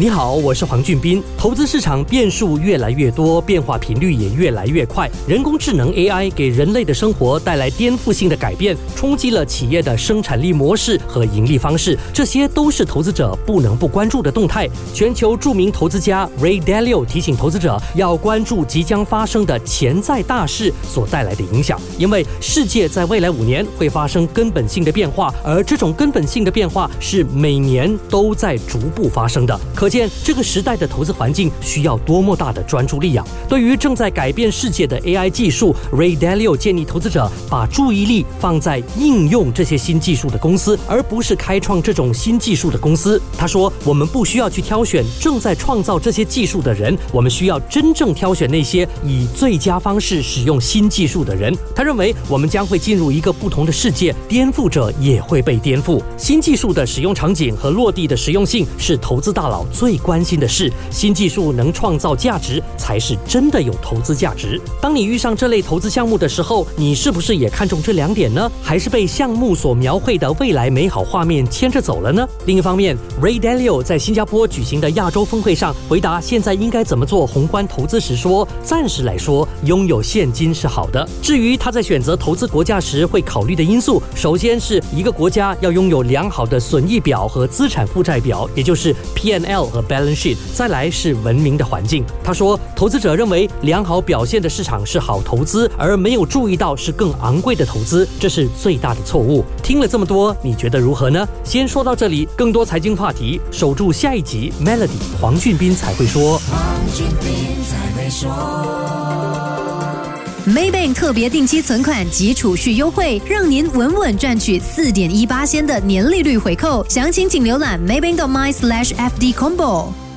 你好，我是黄俊斌。投资市场变数越来越多，变化频率也越来越快。人工智能 AI 给人类的生活带来颠覆性的改变，冲击了企业的生产力模式和盈利方式，这些都是投资者不能不关注的动态。全球著名投资家 Ray Dalio 提醒投资者要关注即将发生的潜在大事所带来的影响，因为世界在未来五年会发生根本性的变化，而这种根本性的变化是每年都在逐步发生的。可见这个时代的投资环境需要多么大的专注力啊！对于正在改变世界的 AI 技术，Ray Dalio 建议投资者把注意力放在应用这些新技术的公司，而不是开创这种新技术的公司。他说：“我们不需要去挑选正在创造这些技术的人，我们需要真正挑选那些以最佳方式使用新技术的人。”他认为我们将会进入一个不同的世界，颠覆者也会被颠覆。新技术的使用场景和落地的实用性是投资大佬。最关心的是，新技术能创造价值，才是真的有投资价值。当你遇上这类投资项目的时候，你是不是也看中这两点呢？还是被项目所描绘的未来美好画面牵着走了呢？另一方面，Ray Dalio 在新加坡举行的亚洲峰会上回答现在应该怎么做宏观投资时说：“暂时来说，拥有现金是好的。至于他在选择投资国家时会考虑的因素，首先是一个国家要拥有良好的损益表和资产负债表，也就是 P N L。”和 balance sheet，再来是文明的环境。他说，投资者认为良好表现的市场是好投资，而没有注意到是更昂贵的投资，这是最大的错误。听了这么多，你觉得如何呢？先说到这里，更多财经话题，守住下一集。Melody 黄俊斌才会说。黄俊斌才会说。Maybank 特别定期存款及储蓄优惠，让您稳稳赚取四点一八仙的年利率回扣。详情请浏览 maybank.my/fdcombo。